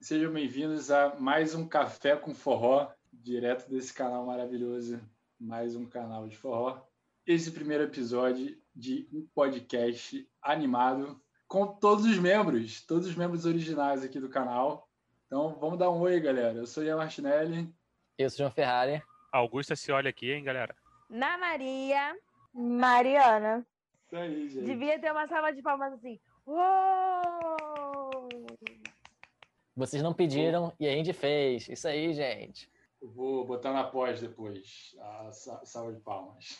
Sejam bem-vindos a mais um Café com Forró, direto desse canal maravilhoso, mais um canal de forró. Esse primeiro episódio de um podcast animado com todos os membros, todos os membros originais aqui do canal. Então, vamos dar um oi, galera. Eu sou Ian Martinelli. Eu sou João Ferrari. Augusta se olha aqui, hein, galera? Na Maria. Mariana. Isso aí, gente. Devia ter uma salva de palmas assim. Uou! Vocês não pediram e a gente fez. Isso aí, gente. Eu vou botar na pós depois a sa- salva de palmas.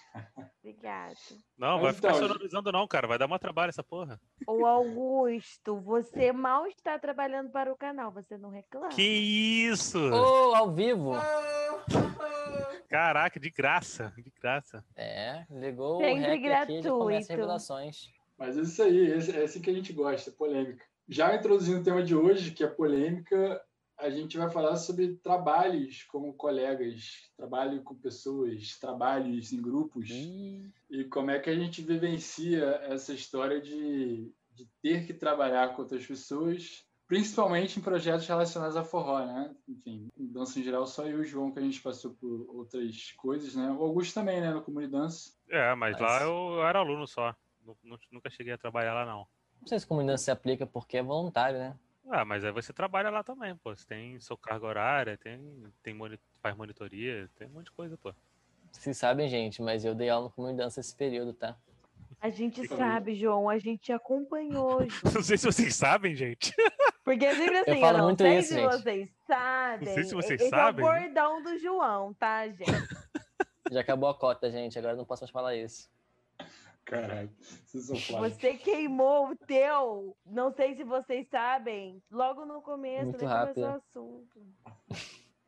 Obrigada. Não, Mas vai ficar então, sonorizando não, cara. Vai dar mó trabalho essa porra. Ô Augusto, você mal está trabalhando para o canal, você não reclama? Que isso? Oh, ao vivo. Caraca, de graça, de graça. É, ligou Sempre o rec aqui e já começa gratuito. as revelações. Mas é isso aí, é assim que a gente gosta, polêmica. Já introduzindo o tema de hoje, que é polêmica, a gente vai falar sobre trabalhos como colegas, trabalho com pessoas, trabalhos em grupos, Ih, e como é que a gente vivencia essa história de, de ter que trabalhar com outras pessoas, principalmente em projetos relacionados a forró, né? Enfim, em dança em geral, só eu e o João que a gente passou por outras coisas, né? O Augusto também, né? No Comunidança. É, mas, Mas- lá eu, era aluno só. Nu- nu- Nunca cheguei a trabalhar lá, não. Não sei se comunidade se aplica porque é voluntário, né? Ah, mas aí você trabalha lá também, pô. Você tem sua carga horária, tem, tem moni- faz monitoria, tem um monte de coisa, pô. Vocês sabem, gente, mas eu dei aula no comunidade esse período, tá? A gente sabe, João, a gente acompanhou. João. Não sei se vocês sabem, gente. Porque é sempre assim, eu, falo não muito sei isso, se gente. vocês sabem. Não sei se vocês Esse sabem, é o bordão do João, tá, gente? Já acabou a cota, gente. Agora eu não posso mais falar isso. Caralho, vocês são. Você queimou o teu. Não sei se vocês sabem. Logo no começo, Muito nem rápido. começou o assunto.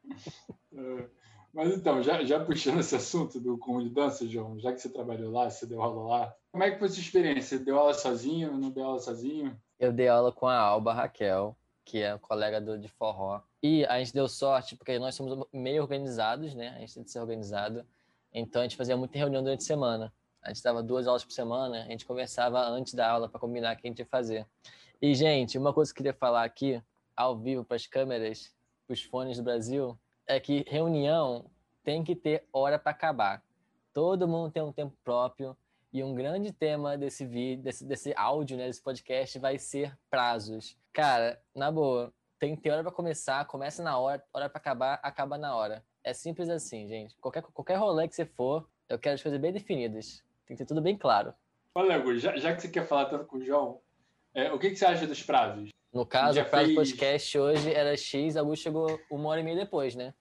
É, Mas então, já, já puxando esse assunto do comum de dança, João, já que você trabalhou lá, você deu aula lá, como é que foi a sua experiência? Você deu aula sozinho, não deu aula sozinho? Eu dei aula com a Alba Raquel, que é colega do, de forró. E a gente deu sorte, porque nós somos meio organizados, né? A gente tem que ser organizado. Então a gente fazia muita reunião durante a semana. A gente dava duas aulas por semana, a gente conversava antes da aula para combinar o que a gente ia fazer. E, gente, uma coisa que eu queria falar aqui, ao vivo, para as câmeras, para os fones do Brasil, é que reunião tem que ter hora para acabar. Todo mundo tem um tempo próprio. E um grande tema desse vídeo, desse, desse áudio, né, desse podcast, vai ser prazos. Cara, na boa, tem que ter hora para começar, começa na hora, hora para acabar, acaba na hora. É simples assim, gente. Qualquer, qualquer rolê que você for, eu quero as coisas bem definidas. Tem que ter tudo bem claro. Olha, Gu, já, já que você quer falar tanto com o João, é, o que, que você acha dos prazos? No caso, Já o prazo do fez- podcast hoje era X, a Augusto chegou uma hora e meia depois, né?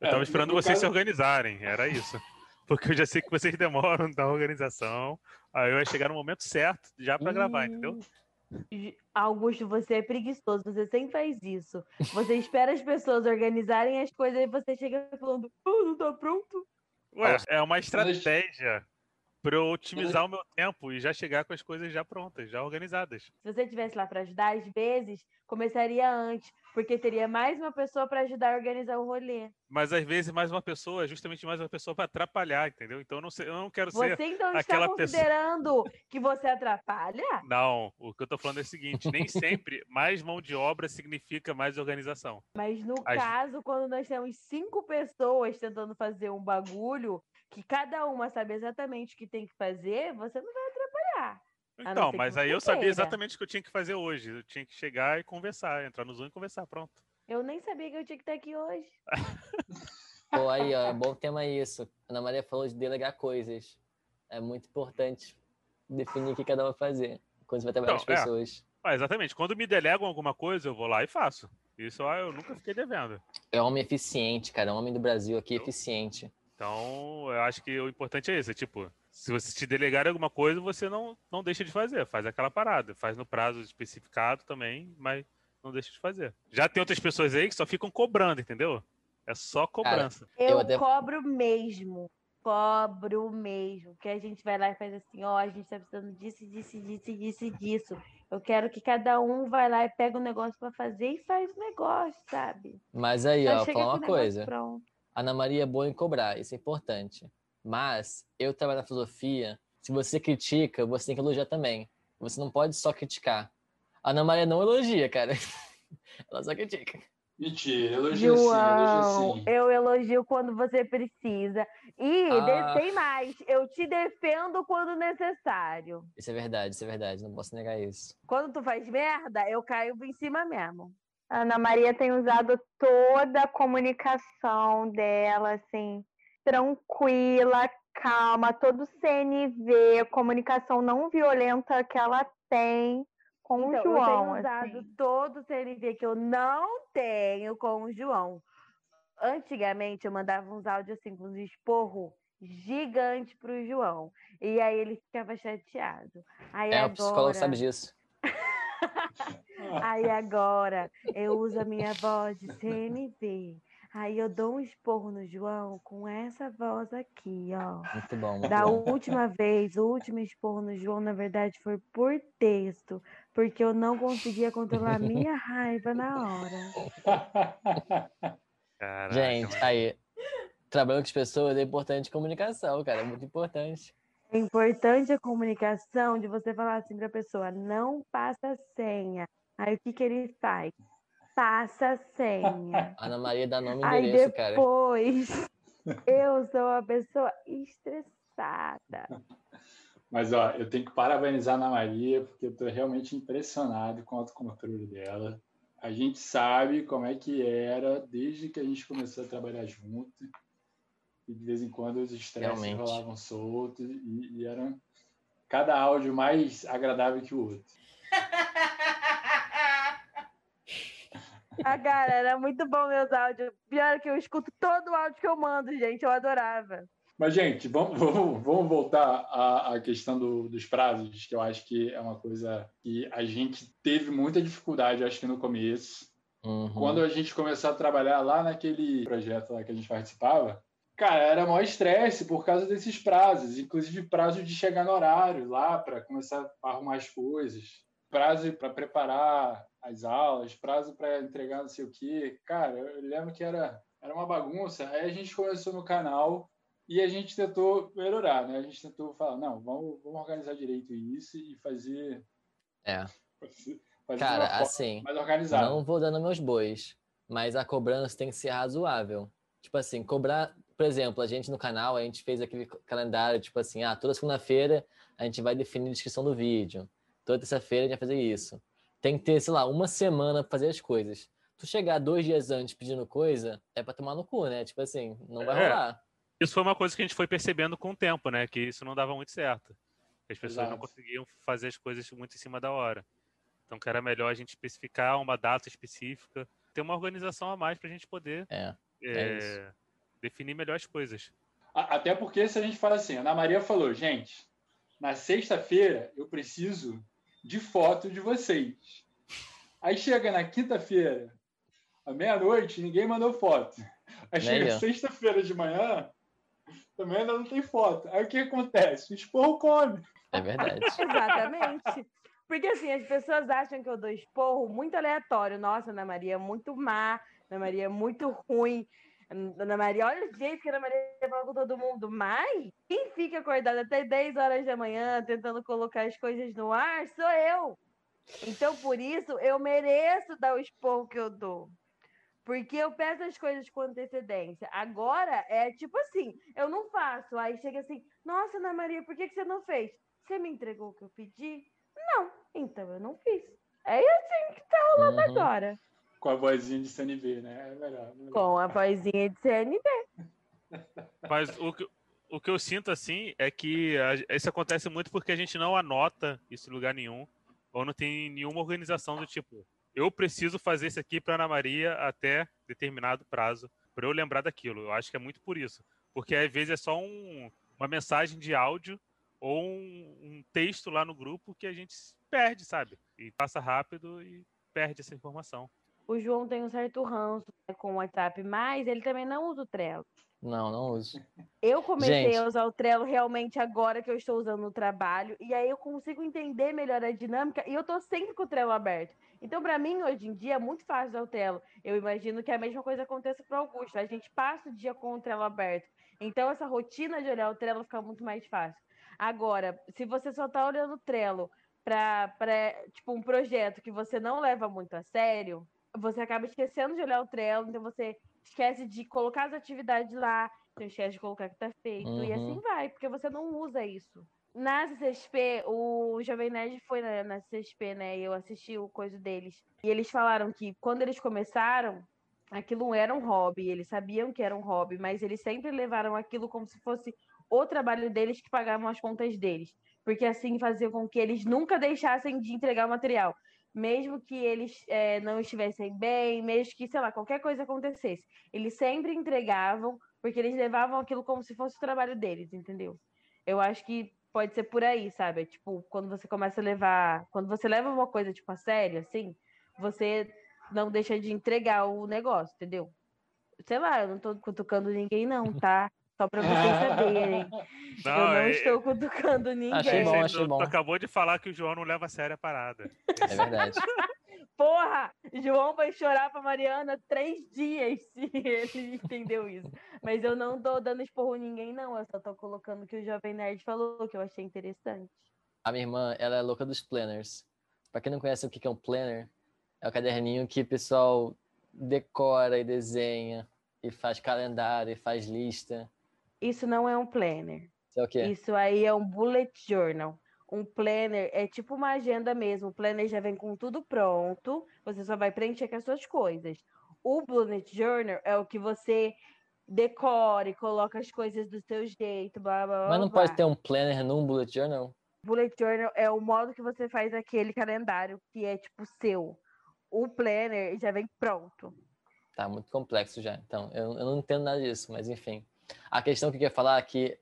Eu É, tava esperando no vocês caso- se organizarem, era isso. Porque eu já sei que vocês demoram da organização. Aí eu ia chegar no momento certo já pra gravar, entendeu? Augusto, você é preguiçoso, você sempre faz isso. Você espera as pessoas organizarem as coisas e você chega falando, oh, não tá pronto. Ué, é uma estratégia pra eu otimizar o meu tempo e já chegar com as coisas já prontas, já organizadas. Se você estivesse lá para ajudar, às vezes começaria antes, porque teria mais uma pessoa para ajudar a organizar o rolê. Mas às vezes mais uma pessoa justamente mais uma pessoa pra atrapalhar, entendeu? Então eu não, sei, eu não quero ser. Você então está aquela pessoa- considerando que você atrapalha? Não, o que eu tô falando é o seguinte: nem sempre mais mão de obra significa mais organização. Mas no As- caso, quando nós temos cinco pessoas tentando fazer um bagulho, que cada uma sabe exatamente o que tem que fazer, você não vai atrapalhar. Então, mas aí eu sabia exatamente o que eu tinha que fazer hoje. Eu tinha que chegar e conversar, entrar no Zoom e conversar, pronto. Eu nem sabia que eu tinha que estar aqui hoje. Pô, aí, ó, bom tema isso. A Ana Maria falou de delegar coisas. É muito importante definir o que cada um vai fazer quando você vai trabalhar com Então, as é. pessoas. Ah, exatamente. Quando me delegam alguma coisa, eu vou lá e faço. Isso ah, eu nunca fiquei devendo. É homem eficiente, cara. Homem do Brasil aqui Eu? eficiente. Então, eu acho que o importante é isso. É tipo, se você te delegar alguma coisa, você não, não deixa de fazer. Faz aquela parada. Faz no prazo especificado também, mas não deixa de fazer. Já tem outras pessoas aí que só ficam cobrando, entendeu? É só cobrança. Eu, Eu até- cobro mesmo. Cobro mesmo. Que a gente vai lá e faz assim, ó, a gente tá precisando disso, disso, disso, disso, disso. Eu quero que cada um vai lá e pega o negócio pra fazer e faz o negócio, sabe? Mas aí, ó, com uma coisa. pronto. Ana Maria é boa em cobrar, isso é importante. Mas eu trabalho na filosofia, se você critica, você tem que elogiar também. Você não pode só criticar. A Ana Maria não elogia, cara. Ela só critica. Mentira, elogio sim, João, elogio sim. eu elogio quando você precisa. E Ah. tem mais, eu te defendo quando necessário. Isso é verdade, isso é verdade, não posso negar isso. Quando tu faz merda, eu caio em cima mesmo. A Ana Maria tem usado toda a comunicação dela, assim, tranquila, calma, todo CNV, comunicação não violenta que ela tem com Então, o João. eu tenho usado assim. todo o CNV que eu não tenho com o João. Antigamente eu mandava uns áudios assim, com uns esporro gigante pro João. E aí ele ficava chateado. Aí É, o agora, psicólogo sabe disso. aí agora eu uso a minha voz de CNV. Aí eu dou um esporro no João com essa voz aqui, ó. Muito bom. Muito Da bom. última vez, o último esporro no João, na verdade, foi por texto, porque eu não conseguia controlar a minha raiva na hora. Caraca, Gente, mano. aí, trabalhando com as pessoas é importante comunicação, cara, é muito importante. É importante a comunicação de você falar assim para a pessoa, não passa senha. Aí o que, que ele faz? Passa a senha. A Ana Maria dá nome e Aí endereço, cara. depois eu sou uma pessoa estressada. Mas ó, eu tenho que parabenizar a Ana Maria, porque eu estou realmente impressionado com o autocontrole dela. A gente sabe como é que era desde que a gente começou a trabalhar junto. E de vez em quando os estresses rolavam soltos e, e era cada áudio mais agradável que o outro. Ah, cara, era muito bom meus áudios. Pior que eu escuto todo o áudio que eu mando, gente. Eu adorava. Mas, gente, vamos, vamos, vamos voltar à, à questão do- dos prazos, que eu acho que é uma coisa que a gente teve muita dificuldade, acho que no começo. Uhum. Quando a gente começou a trabalhar lá naquele projeto lá que a gente participava, cara, era maior estresse por causa desses prazos, inclusive prazo de chegar no horário lá para começar a arrumar as coisas, prazo para preparar as aulas, prazo para entregar não sei o quê. Cara, eu lembro que era, era uma bagunça. Aí a gente começou no canal e a gente tentou melhorar, né? A gente tentou falar, não, vamos, vamos organizar direito isso e fazer, É. fazer Cara, assim, mais organizada. não vou dando meus bois, mas a cobrança tem que ser razoável. Tipo assim, cobrar, por exemplo, a gente no canal, a gente fez aquele calendário, tipo assim, ah, toda segunda-feira a gente vai definir a descrição do vídeo. Toda terça-feira a gente vai fazer isso. Tem que ter, sei lá, uma semana pra fazer as coisas. Tu chegar dois dias antes pedindo coisa, é pra tomar no cu, né? Tipo assim, não vai É. rolar. Isso foi uma coisa que a gente foi percebendo com o tempo, né? Que isso não dava muito certo. As pessoas não Exato. conseguiam fazer as coisas muito em cima da hora. Então, que era melhor a gente especificar uma data específica, ter uma organização a mais para a gente poder É, é, isso. definir melhor as coisas. Até porque se a gente fala assim, a Ana Maria falou, gente, na sexta-feira eu preciso de foto de vocês. Aí chega na quinta-feira, à meia-noite, ninguém mandou foto. Aí chega sexta-feira de manhã, também ainda não tem foto. Aí o que acontece? O esporro come. é verdade. Exatamente. Porque assim, as pessoas acham que eu dou esporro muito aleatório. Nossa, Ana Maria é muito má, Ana Maria é muito ruim. Ana Maria, olha o jeito que a Ana Maria fala com todo mundo. Mas quem fica acordado até 10 horas da manhã tentando colocar as coisas no ar sou eu. Então, por isso, eu mereço dar o esporro que eu dou. Porque eu peço as coisas com antecedência. Agora é tipo assim, eu não faço. Aí chega assim, nossa, Ana Maria, por que, que você não fez? Você me entregou o que eu pedi? Não, então eu não fiz. É assim que tá rolando Uhum. agora. Com a vozinha de CNV, né? É melhor. melhor. Com a vozinha de CNB. Mas o que, o que eu sinto assim é que a- isso acontece muito porque a gente não anota isso em lugar nenhum, ou não tem nenhuma organização do tipo, eu preciso fazer isso aqui para Ana Maria até determinado prazo, para eu lembrar daquilo. Eu acho que é muito por isso. Porque às vezes é só um- uma mensagem de áudio ou um, um texto lá no grupo que a gente perde, sabe? E passa rápido e perde essa informação. O João tem um certo ranço né, com o WhatsApp, mas ele também não usa o Trello. Não, não uso. Eu comecei Gente. a usar o Trello realmente agora que eu estou usando no trabalho, e aí eu consigo entender melhor a dinâmica, e eu tô sempre com o Trello aberto. Então, para mim, hoje em dia, é muito fácil usar o Trello. Eu imagino que a mesma coisa aconteça para o Augusto. A gente passa o dia com o Trello aberto. Então, essa rotina de olhar o Trello fica muito mais fácil. Agora, se você só tá olhando o Trello para tipo um projeto que você não leva muito a sério, você acaba esquecendo de olhar o Trello, então você esquece de colocar as atividades lá, então esquece de colocar que tá feito, e Uhum. assim vai, porque você não usa isso. Na CCXP, o Jovem Nerd foi na, na CCXP, né? e Eu assisti o coisa deles. E eles falaram que quando eles começaram, aquilo era um hobby, eles sabiam que era um hobby, mas eles sempre levaram aquilo como se fosse o trabalho deles que pagavam as contas deles. Porque assim fazia com que eles nunca deixassem de entregar o material. Mesmo que eles eh, não estivessem bem, mesmo que, sei lá, qualquer coisa acontecesse. Eles sempre entregavam, porque eles levavam aquilo como se fosse o trabalho deles, entendeu? Eu acho que pode ser por aí, sabe? Tipo, quando você começa a levar. Quando você leva uma coisa, tipo, a sério, assim, você não deixa de entregar o negócio, entendeu? Sei lá, eu não tô cutucando ninguém, não, tá? Só pra vocês saberem. eu não é- estou cutucando ninguém. Achei bom, achei bom. Tu acabou de falar que o João não leva a sério a parada. É verdade. Porra! João vai chorar pra Mariana três dias se ele entendeu isso. Mas eu não tô dando esporro em ninguém, não. Eu só tô colocando o que o Jovem Nerd falou, que eu achei interessante. A minha irmã, ela é louca dos planners. Pra quem não conhece o que que é um planner, é o caderninho que o pessoal decora e desenha, e faz calendário, e faz lista. Isso não é um planner. Isso é o quê? Isso aí é um bullet journal. Um planner é tipo uma agenda mesmo. O planner já vem com tudo pronto. Você só vai preencher com as suas coisas. O bullet journal é o que você decora e coloca as coisas do seu jeito, blá blá blá. Mas não blá. pode ter um planner num bullet journal? Bullet journal é o modo que você faz aquele calendário que é tipo seu. O planner já vem pronto. Tá muito complexo já. Então, eu, eu não entendo nada disso, mas enfim. A questão que eu queria falar é que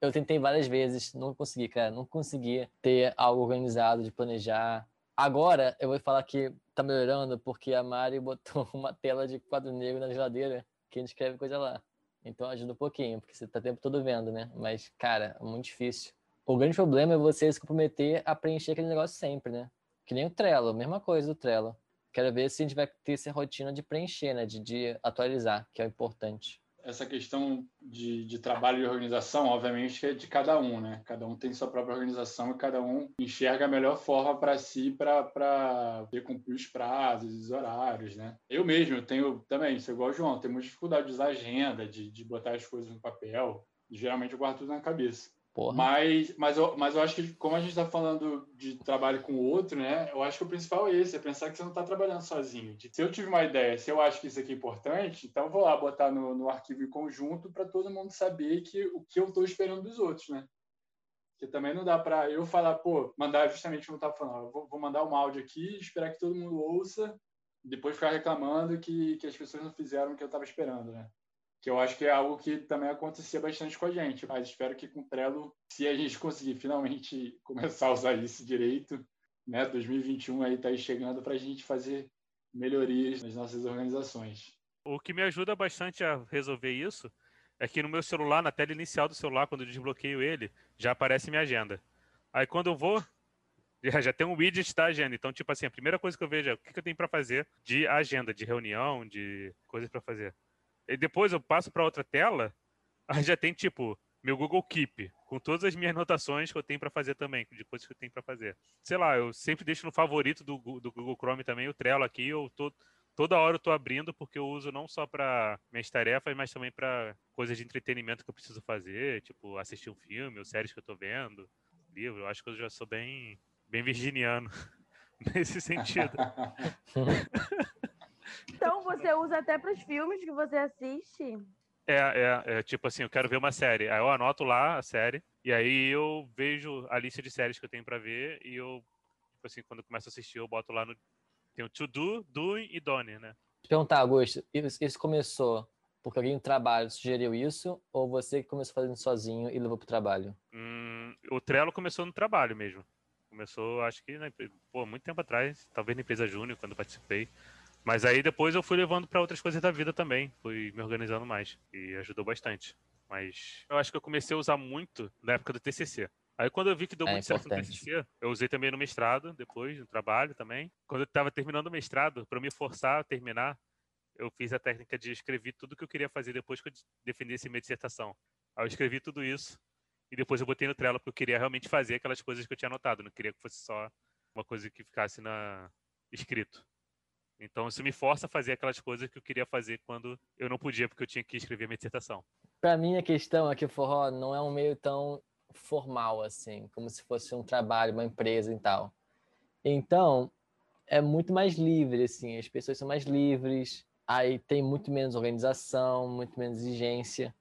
eu tentei várias vezes, não consegui, cara. Não consegui ter algo organizado, de planejar. Agora, eu vou falar que tá melhorando porque a Mari botou uma tela de quadro negro na geladeira que a gente escreve coisa lá. Então ajuda um pouquinho, porque você tá o tempo todo vendo, né? Mas, cara, é muito difícil. O grande problema é você se comprometer a preencher aquele negócio sempre, né? Que nem o Trello, mesma coisa do Trello. Quero ver se a gente vai ter essa rotina de preencher, né? De, de atualizar, que é o importante. Essa questão de, de trabalho e organização, obviamente, é de cada um, né? Cada um tem sua própria organização e cada um enxerga a melhor forma para si para cumprir os prazos os horários, né? Eu mesmo tenho também, sou igual o João, tenho muita dificuldade de usar agenda, de, de botar as coisas no papel. Geralmente eu guardo tudo na cabeça. Porra. Mas, mas, eu, mas eu acho que, como a gente está falando de trabalho com o outro, né? Eu acho que o principal é esse, é pensar que você não está trabalhando sozinho. Se eu tive uma ideia, se eu acho que isso aqui é importante, então eu vou lá botar no, no arquivo em conjunto para todo mundo saber que, o que eu estou esperando dos outros, né? Porque também não dá para eu falar, pô, mandar justamente como estava falando, vou, vou mandar um áudio aqui, esperar que todo mundo ouça, depois ficar reclamando que, que as pessoas não fizeram o que eu estava esperando, né? Que eu acho que é algo que também acontecia bastante com a gente, mas espero que com o Trello, se a gente conseguir finalmente começar a usar isso direito, né, 2021 aí tá aí chegando para a gente fazer melhorias nas nossas organizações. O que me ajuda bastante a resolver isso é que no meu celular, na tela inicial do celular, quando eu desbloqueio ele, já aparece minha agenda. Aí quando eu vou, já, tem um widget da agenda. Então, tipo assim, a primeira coisa que eu vejo é o que eu tenho para fazer de agenda, de reunião, de coisas para fazer. E depois eu passo para outra tela, aí já tem tipo meu Google Keep, com todas as minhas anotações que eu tenho para fazer também, de coisas que eu tenho para fazer. Sei lá, eu sempre deixo no favorito do, do Google Chrome também o Trello aqui, eu tô toda hora eu tô abrindo porque eu uso não só para minhas tarefas, mas também para coisas de entretenimento que eu preciso fazer, tipo assistir um filme ou séries que eu tô vendo, livro. Eu acho que eu já sou bem bem virginiano nesse sentido. Então você usa até para os filmes que você assiste. É, é, é, tipo assim, eu quero ver uma série. Aí eu anoto lá a série, e aí eu vejo a lista de séries que eu tenho pra ver, e eu, tipo assim, quando eu começo a assistir, eu boto lá no. Tem o to do, doing e done, né? Te perguntar, Augusto, isso isso começou porque alguém no trabalho sugeriu isso ou você que começou fazendo sozinho e levou pro trabalho? Hum, o Trello começou no trabalho mesmo. Começou, acho que, né, pô, muito tempo atrás, talvez na empresa Júnior, quando participei. Mas aí depois eu fui levando para outras coisas da vida também, fui me organizando mais e ajudou bastante. Mas eu acho que eu comecei a usar muito na época do TCC. Aí quando eu vi que deu É muito certo no importante. TCC, eu usei também no mestrado, depois no trabalho também. Quando eu estava terminando o mestrado, para me forçar a terminar, eu fiz a técnica de escrever tudo que eu queria fazer depois que eu defendesse minha dissertação. Aí eu escrevi tudo isso e depois eu botei no Trello porque eu queria realmente fazer aquelas coisas que eu tinha anotado, não queria que fosse só uma coisa que ficasse na escrito. Então isso me força a fazer aquelas coisas que eu queria fazer quando eu não podia porque eu tinha que escrever minha dissertação. Pra mim, a questão é que o forró não é um meio tão formal assim, como se fosse um trabalho, uma empresa e tal. Então, é muito mais livre, assim, as pessoas são mais livres, aí tem muito menos organização, muito menos exigência,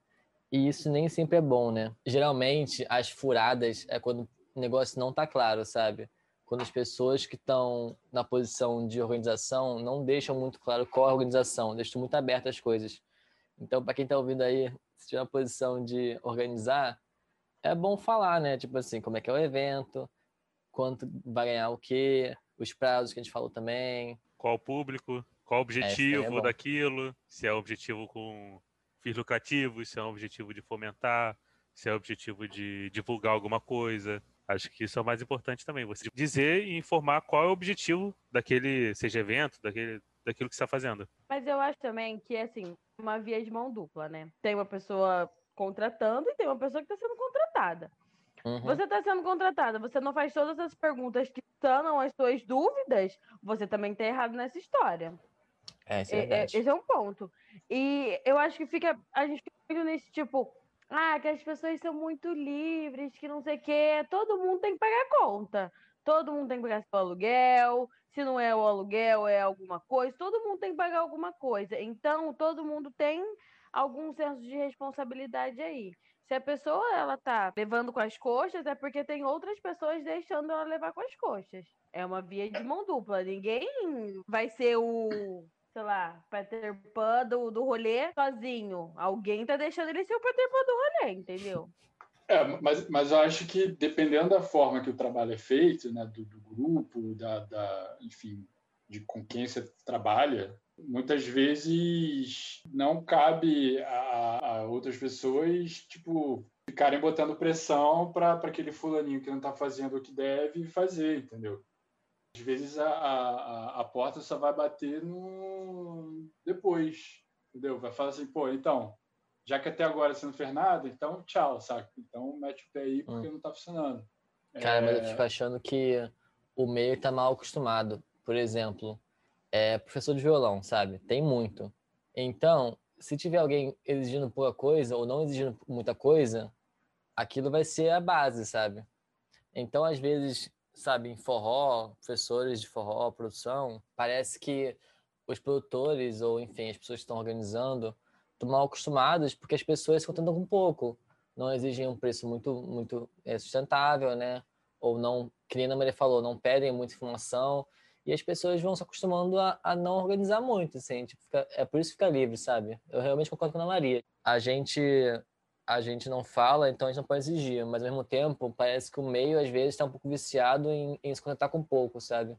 e isso nem sempre é bom, né? Geralmente, as furadas é quando o negócio não tá claro, sabe? Quando as pessoas que estão na posição de organização não deixam muito claro qual é a organização, deixam muito abertas as coisas. Então, para quem está ouvindo aí, se tiver uma posição de organizar, é bom falar, né? Tipo assim, como é que é o evento, quanto vai ganhar o quê, os prazos que a gente falou também. Qual o público, qual o aí é objetivo bom. daquilo, se é objetivo com fins lucrativos, se é um objetivo de fomentar, se é objetivo de divulgar alguma coisa. Acho que isso é o mais importante também, você dizer e informar qual é o objetivo daquele, seja evento, daquele, daquilo que você está fazendo. Mas eu acho também que, assim, uma via de mão dupla, né? Tem uma pessoa contratando e tem uma pessoa que está sendo contratada. Uhum. Você está sendo contratada, você não faz todas as perguntas que sanam as suas dúvidas, você também está errado nessa história. É, é É- é- verdade. esse é um ponto. E eu acho que fica. A gente fica muito nesse tipo. Ah, que as pessoas são muito livres, que não sei o quê. Todo mundo tem que pagar conta. Todo mundo tem que pagar seu aluguel. Se não é o aluguel, é alguma coisa. Todo mundo tem que pagar alguma coisa. Então, todo mundo tem algum senso de responsabilidade aí. Se a pessoa ela tá levando com as coxas, é porque tem outras pessoas deixando ela levar com as coxas. É uma via de mão dupla. Ninguém vai ser o, sei lá, Peter Pan do, do rolê sozinho. Alguém tá deixando ele ser o Peter Pan do rolê, entendeu? É, mas, mas eu acho que dependendo da forma que o trabalho é feito, né, do, do grupo, da, da, enfim, de com quem você trabalha, muitas vezes não cabe a, a outras pessoas, tipo, ficarem botando pressão para aquele fulaninho que não está fazendo o que deve fazer, entendeu? Às vezes a, a, a porta só vai bater no depois, entendeu? Vai falar assim, pô, então, já que até agora você não fez nada, então tchau, saca? Então mete o pé aí porque não tá funcionando. Cara, mas eu É, fico achando que o meio tá mal acostumado. Por exemplo, é professor de violão, sabe? Tem muito. Então, se tiver alguém exigindo pouca coisa ou não exigindo muita coisa, aquilo vai ser a base, sabe? Então, às vezes, sabe, em forró, professores de forró, produção, parece que os produtores ou, enfim, as pessoas que estão organizando estão mal acostumadas porque as pessoas se contentam com pouco. Não exigem um preço muito, muito é, sustentável, né? Ou não, que nem a Maria falou, não pedem muita informação e as pessoas vão se acostumando a, a não organizar muito, assim, tipo, fica- é por isso que fica livre, sabe? Eu realmente concordo com a Maria. A gente, a gente não fala, então a gente não pode exigir, mas ao mesmo tempo parece que o meio às vezes está um pouco viciado em, em se contentar com pouco, sabe?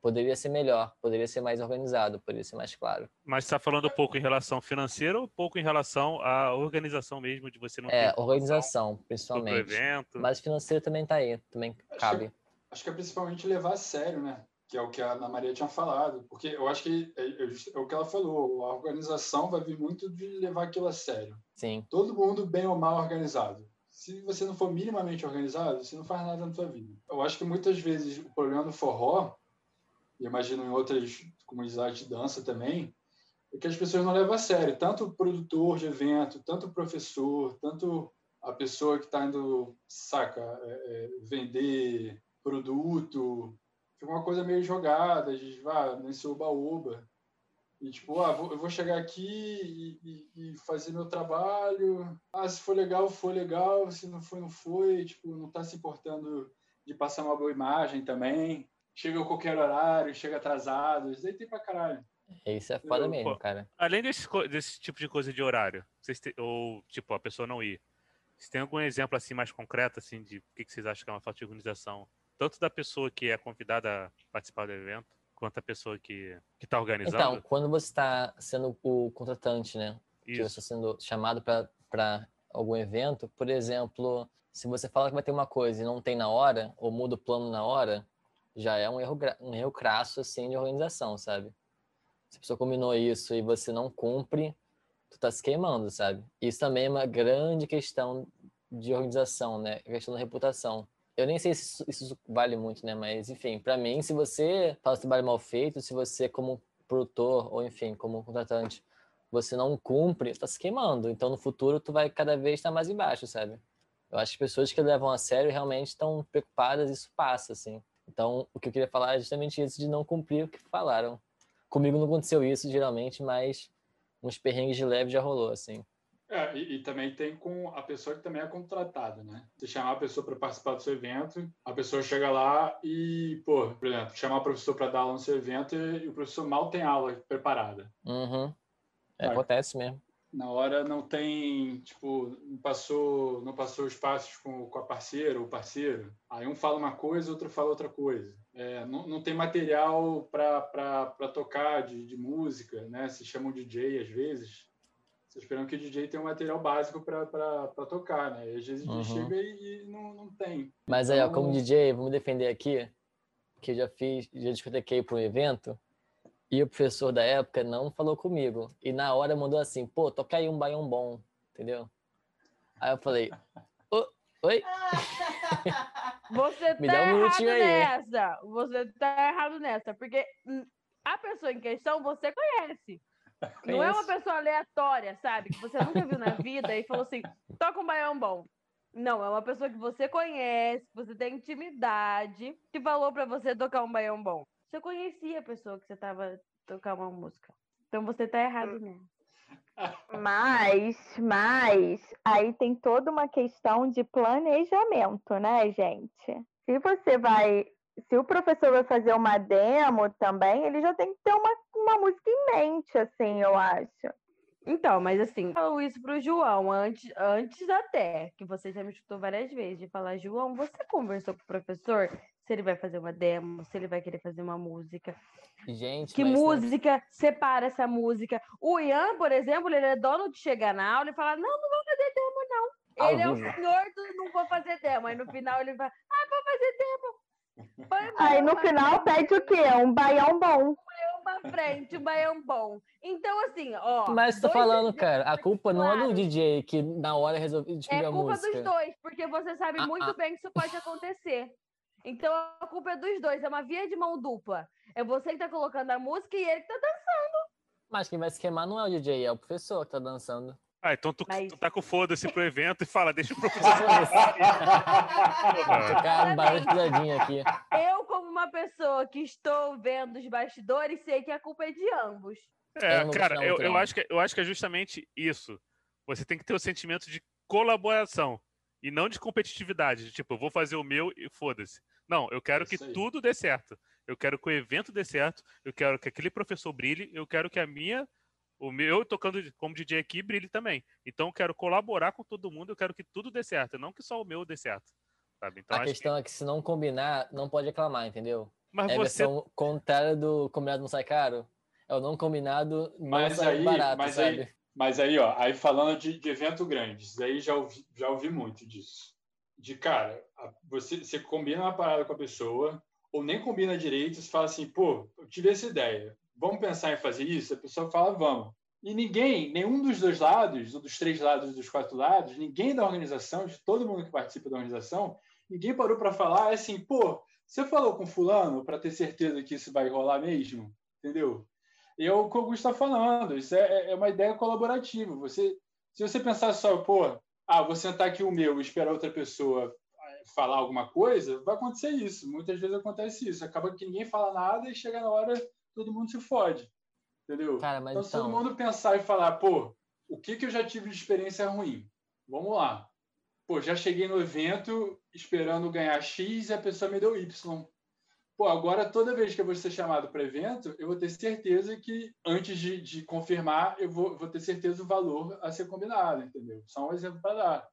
Poderia ser melhor, poderia ser mais organizado, poderia ser mais claro. Mas está falando pouco em relação financeira ou pouco em relação à organização mesmo de você não ter É, organização, principalmente. evento? Mas financeiro também tá aí, também cabe. Acho que é principalmente levar a sério, né? Que é o que a Ana Maria tinha falado. Porque eu acho que é, é é o que ela falou. A organização vai vir muito de levar aquilo a sério. Sim. Todo mundo bem ou mal organizado. Se você não for minimamente organizado, você não faz nada na sua vida. Eu acho que muitas vezes o problema do forró, e imagino em outras comunidades de dança também, é que as pessoas não levam a sério. Tanto o produtor de evento, tanto o professor, tanto a pessoa que está indo, saca, é, é, vender produto. Fica uma coisa meio jogada, de, ah, nesse oba-oba. E tipo, ah, vou- eu vou chegar aqui e, e- e fazer meu trabalho. Ah, se for legal, foi legal. Se não foi, não foi. Tipo, não tá se importando de passar uma boa imagem também. Chega a qualquer horário, chega atrasado. Isso aí tem pra caralho. Isso é foda Eu- mesmo, cara. Além desse, desse tipo de coisa de horário, vocês te- ou tipo, a pessoa não ir, vocês têm algum exemplo assim mais concreto assim de o que, que vocês acham que é uma falta de organização tanto da pessoa que é convidada a participar do evento, quanto da pessoa que está organizando? Então, quando você está sendo o contratante, né? Que Isso. você está sendo chamado para algum evento, por exemplo, se você fala que vai ter uma coisa e não tem na hora, ou muda o plano na hora, já é um erro, um erro crasso, assim, de organização, sabe? Se a pessoa combinou isso e você não cumpre, tu tá se queimando, sabe? Isso também é uma grande questão de organização, né? A questão da reputação. Eu nem sei se isso, vale muito, né? Mas, enfim, para mim, se você faz o trabalho mal feito, se você, como produtor, ou enfim, como contratante, você não cumpre, você tá se queimando. Então, no futuro, tu vai cada vez estar mais embaixo, sabe? Eu acho que pessoas que levam a sério realmente estão preocupadas, isso passa, assim. Então, o que eu queria falar é justamente isso de não cumprir o que falaram. Comigo não aconteceu isso, geralmente, mas uns perrengues de leve já rolou, assim. É, e, e também tem com a pessoa que também é contratada, né? Você chamar a pessoa para participar do seu evento, a pessoa chega lá e, pô, por exemplo, chamar o professor para dar aula no seu evento e, e o professor mal tem aula preparada. Uhum. É, acontece mesmo. Na hora não tem, tipo, não passou, não passou os passos com, com a parceira ou parceiro. Aí um fala uma coisa, outro fala outra coisa. É, não, não tem material para tocar de, de música, né? Se chama um DJ às vezes. Vocês esperam que o DJ tenha um material básico para tocar, né? E às vezes DJ Uhum. chega e, e não, não tem. Mas aí, ó, como Então- DJ, vou me defender aqui, que eu já fiz, já discotequei para um evento, e o professor da época não falou comigo. E na hora mandou assim, pô, toca aí um baião bom, entendeu? Aí eu falei, "Ô, oi? Você Me tá dá um errado aí. nessa. Você tá errado nessa. Porque a pessoa em questão você conhece. Não é uma Conheço. pessoa aleatória, sabe? Que você nunca viu na vida e falou assim: toca um baião bom. Não, é uma pessoa que você conhece, que você tem intimidade, que falou pra você tocar um baião bom. Você conhecia a pessoa que você tava tocar uma música. Então você tá errado nessa. Mas, mas, aí tem toda uma questão de planejamento, né, gente? Se você vai. Se o professor vai fazer uma demo também, ele já tem que ter uma, uma música em mente, assim, eu acho. Então, mas assim, eu falo isso pro João, antes, antes até, que você já me chutou várias vezes, de falar, João, você conversou com o professor se ele vai fazer uma demo, se ele vai querer fazer uma música. Gente, Que mas não- música separa essa música? O Ian, por exemplo, ele é dono de chegar na aula e falar, não, não vou fazer demo, não. Ao ele é o senhor do não vou fazer demo. Aí no final ele vai, ah, vou fazer demo. Aí no final pede o quê? Um baião bom. Frente, um baião bom. Então, assim, ó. Mas tô falando, cara, a culpa não é do. DJ que na hora resolveu descobrir É a culpa música. dos dois, porque você sabe Ah, muito ah. bem que isso pode acontecer. Então a culpa é dos dois, é uma via de mão dupla. É você que tá colocando a música e ele que tá dançando. Mas quem vai se queimar não é o DJ, é o professor que tá dançando. Ah, então tu, Mas- tu tá com foda-se pro evento e fala, deixa o professor. Tocar um barulho de pisadinha aqui. Eu, como uma pessoa que estou vendo os bastidores, sei que a culpa é de ambos. É, Eu não cara, gostava eu, eu, acho que, eu acho que é justamente isso. Você tem que ter o sentimento de colaboração e não de competitividade. De, tipo, eu vou fazer o meu e foda-se. Não, eu quero que aí. tudo dê certo. Eu quero que o evento dê certo. Eu quero que aquele professor brilhe. Eu quero que a minha, o meu tocando como DJ aqui brilhe também. Então eu quero colaborar com todo mundo. Eu quero que tudo dê certo, não que só o meu dê certo. Sabe? Então a acho que- questão é que se não combinar, não pode reclamar, entendeu? Mas É a você versão contrária do combinado não sai caro. É o não combinado não Mas sai aí- barato, mas sabe? aí- Mas aí, ó, aí falando de, de evento grande, isso aí já ouvi, já ouvi muito disso. De cara, a- você, você combina uma parada com a pessoa, ou nem combina direito, você fala assim, pô, eu tive essa ideia, vamos pensar em fazer isso? A pessoa fala, vamos. E ninguém, nenhum dos dois lados, ou dos três lados, dos quatro lados, ninguém da organização, de todo mundo que participa da organização, ninguém parou para falar assim, pô, você falou com fulano para ter certeza que isso vai rolar mesmo? Entendeu? E é o que o Augusto está falando. Isso é, é uma ideia colaborativa. Você, se você pensar só, pô, ah, vou sentar aqui o meu e esperar outra pessoa eh, falar alguma coisa, vai acontecer isso. Muitas vezes acontece isso. Acaba que ninguém fala nada e chega na hora todo mundo se fode. Entendeu? Cara, então, se todo então, mundo pensar e falar, pô, o que, que eu já tive de experiência ruim? Vamos lá. Pô, já cheguei no evento esperando ganhar X e a pessoa me deu Y. Pô, agora toda vez que eu vou ser chamado para evento, eu vou ter certeza que antes de, de confirmar, eu vou, vou ter certeza do valor a ser combinado, entendeu? Só um exemplo para dar.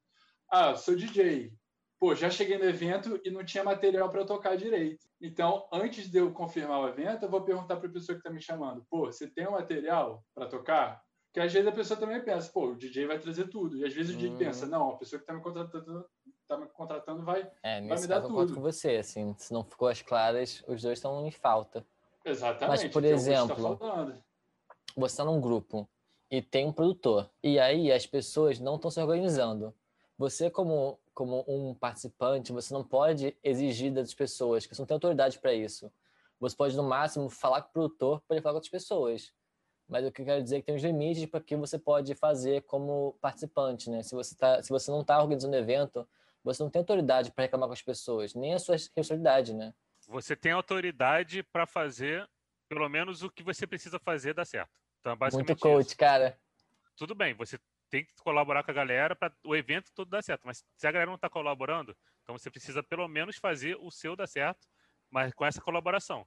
Ah, sou DJ. Pô, já cheguei no evento e não tinha material para eu tocar direito. Então, antes de eu confirmar o evento, eu vou perguntar para a pessoa que está me chamando, pô, você tem um material para tocar? Que às vezes a pessoa também pensa, pô, o DJ vai trazer tudo. E às vezes o DJ pensa, Uhum. não, a pessoa que está me contratando, tá me contratando vai. É, me nesse dar caso eu tudo. com você, assim, se não ficou as claras, os dois estão em falta. Exatamente. por que você tá exemplo, falando. Você está num grupo e tem um produtor, e aí as pessoas não estão se organizando. Você, como, como um participante, você não pode exigir das pessoas, que você não tem autoridade para isso. Você pode, no máximo, falar com o produtor para ele falar com outras pessoas. Mas o que eu quero dizer é que tem uns limites para que você pode fazer como participante, né? Se você, tá, se você não está organizando o evento, você não tem autoridade para reclamar com as pessoas, nem a sua responsabilidade, né? Você tem autoridade para fazer pelo menos o que você precisa fazer dar certo. Então, é basicamente Muito coach, isso. cara. Tudo bem, você tem que colaborar com a galera para o evento todo dar certo. Mas se a galera não está colaborando, então você precisa pelo menos fazer o seu dar certo, mas com essa colaboração.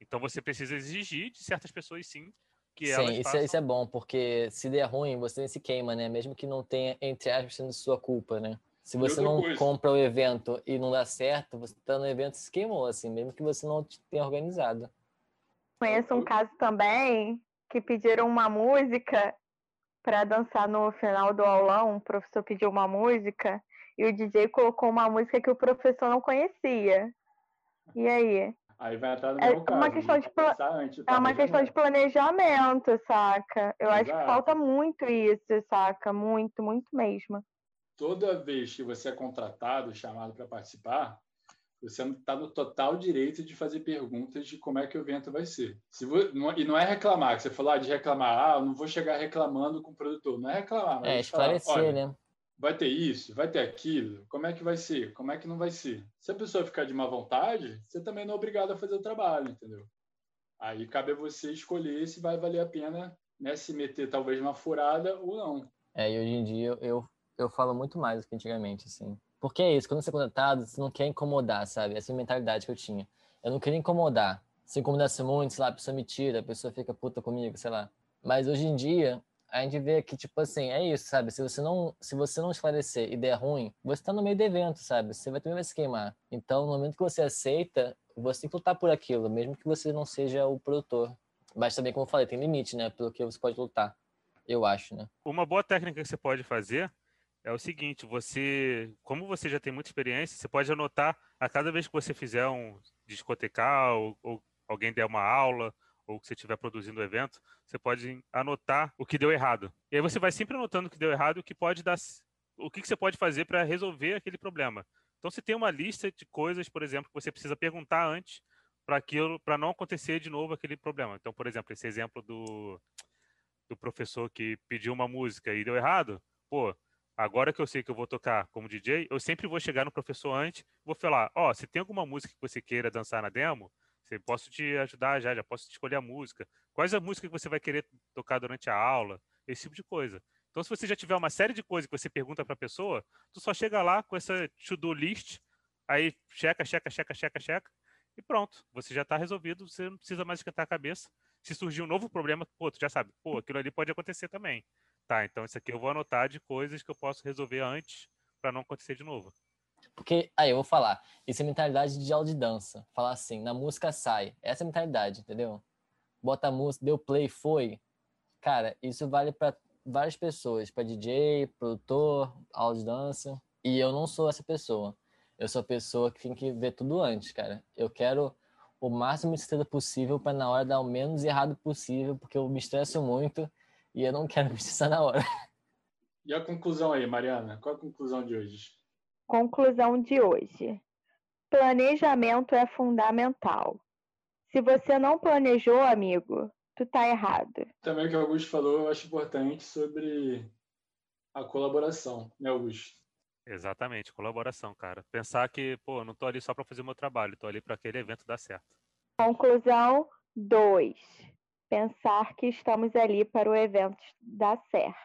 Então você precisa exigir de certas pessoas sim que elas Sim, isso, façam. é, isso é bom, porque se der ruim, você se queima, né? Mesmo que não tenha, entre aspas, sendo sua culpa, né? Se você não coisa. compra o evento e não dá certo, você tá no evento e se queimou, assim, mesmo que você não tenha organizado. Conheço um caso também que pediram uma música para dançar no final do aulão. O professor pediu uma música e o DJ colocou uma música que o professor não conhecia. E aí? Aí vai entrar no É uma caso. questão de pla- pensar antes, É uma questão de planejamento, saca? Eu acho que Exato. falta muito isso, saca? Muito, muito mesmo. Toda vez que você é contratado, chamado para participar, você está no total direito de fazer perguntas de como é que o evento vai ser. Se vo- não- e não é reclamar, que você falou ah, de reclamar, ah, eu não vou chegar reclamando com o produtor. Não é reclamar, mas É, falar, esclarecer, olha, né? vai ter isso, vai ter aquilo, como é que vai ser, como é que não vai ser. Se a pessoa ficar de má vontade, você também não é obrigado a fazer o trabalho, entendeu? Aí cabe a você escolher se vai valer a pena né, se meter talvez numa furada ou não. É, e hoje em dia eu, eu, eu falo muito mais do que antigamente, assim. Porque é isso, quando você é contratado, você não quer incomodar, sabe? Essa é a mentalidade que eu tinha. Eu não queria incomodar. Se incomodasse muito, sei lá, a pessoa me tira, a pessoa fica puta comigo, sei lá. Mas hoje em dia, a gente vê que, tipo assim, é isso, sabe? Se você não, se você não esclarecer e der ruim, você tá no meio do evento, sabe? Você vai também vai se queimar. Então, no momento que você aceita, você tem que lutar por aquilo, mesmo que você não seja o produtor. Mas também, como eu falei, tem limite, né? Pelo que você pode lutar. Eu acho, né? Uma boa técnica que você pode fazer é o seguinte: você, como você já tem muita experiência, você pode anotar a cada vez que você fizer um discotecar ou, ou alguém der uma aula ou que você estiver produzindo o evento, você pode anotar o que deu errado. E aí você vai sempre anotando o que deu errado o que pode dar, o que que você pode fazer para resolver aquele problema. Então você tem uma lista de coisas, por exemplo, que você precisa perguntar antes para aquilo, para não acontecer de novo aquele problema. Então, por exemplo, esse exemplo do do professor que pediu uma música e deu errado, pô, agora que eu sei que eu vou tocar como DJ, eu sempre vou chegar no professor antes, vou falar, ó, se tem alguma música que você queira dançar na demo, você posso te ajudar já, já posso te escolher a música. Quais a música que você vai querer tocar durante a aula? Esse tipo de coisa. Então, se você já tiver uma série de coisas que você pergunta para a pessoa, tu só chega lá com essa to-do list, aí checa, checa, checa, checa, checa, e pronto. Você já está resolvido, você não precisa mais esquentar a cabeça. Se surgir um novo problema, pô, tu já sabe, pô, aquilo ali pode acontecer também. Tá, então isso aqui eu vou anotar de coisas que eu posso resolver antes para não acontecer de novo. Porque, aí, eu vou falar, isso é mentalidade de aula de dança. Falar assim, na música sai. Essa é a mentalidade, entendeu? Bota a música, deu play, foi. Cara, isso vale para várias pessoas, para DJ, produtor, aula de dança. E eu não sou essa pessoa. Eu sou a pessoa que tem que ver tudo antes, cara. Eu quero o máximo de certeza possível para na hora dar o menos errado possível, porque eu me estresso muito e eu não quero me estressar na hora. E a conclusão aí, Mariana? Qual a conclusão de hoje? Conclusão de hoje. Planejamento é fundamental. Se você não planejou, amigo, tu tá errado. Também o que o Augusto falou, eu acho importante sobre a colaboração, né, Augusto? Exatamente, colaboração, cara. Pensar que, pô, eu não tô ali só para fazer o meu trabalho, tô ali para aquele evento dar certo. Conclusão 2. Pensar que estamos ali para o evento dar certo.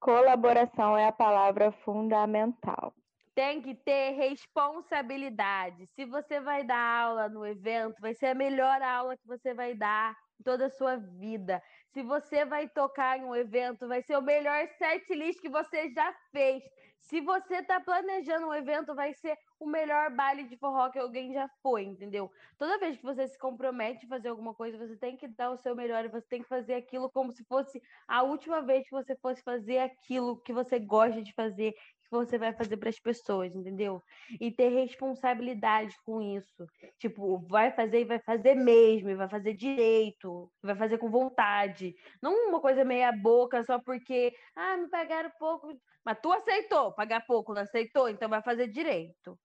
Colaboração é a palavra fundamental. Tem que ter responsabilidade. Se você vai dar aula no evento, vai ser a melhor aula que você vai dar em toda a sua vida. Se você vai tocar em um evento, vai ser o melhor set list que você já fez. Se você está planejando um evento, vai ser o melhor baile de forró que alguém já foi, entendeu? Toda vez que você se compromete a fazer alguma coisa, você tem que dar o seu melhor e você tem que fazer aquilo como se fosse a última vez que você fosse fazer aquilo que você gosta de fazer, você vai fazer para as pessoas, entendeu? E ter responsabilidade com isso. Tipo, vai fazer e vai fazer mesmo, e vai fazer direito, vai fazer com vontade. Não uma coisa meia boca só porque, ah, me pagaram pouco mas tu aceitou pagar pouco, não aceitou? Então vai fazer direito.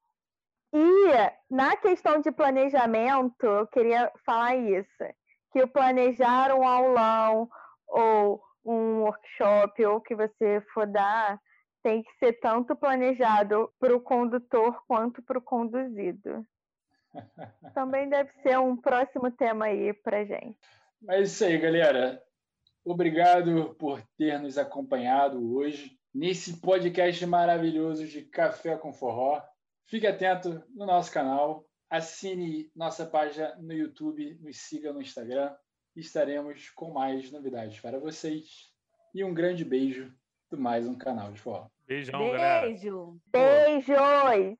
E na questão de planejamento, eu queria falar isso. Que o planejar um aulão ou um workshop ou que você for dar tem que ser tanto planejado para o condutor quanto para o conduzido. Também deve ser um próximo tema aí para gente. É isso aí, galera. Obrigado por ter nos acompanhado hoje nesse podcast maravilhoso de Café com Forró. Fique atento no nosso canal, assine nossa página no YouTube, nos siga no Instagram. Estaremos com mais novidades para vocês. E um grande beijo do mais um canal de forró. Beijão, Beijo. galera. Beijos!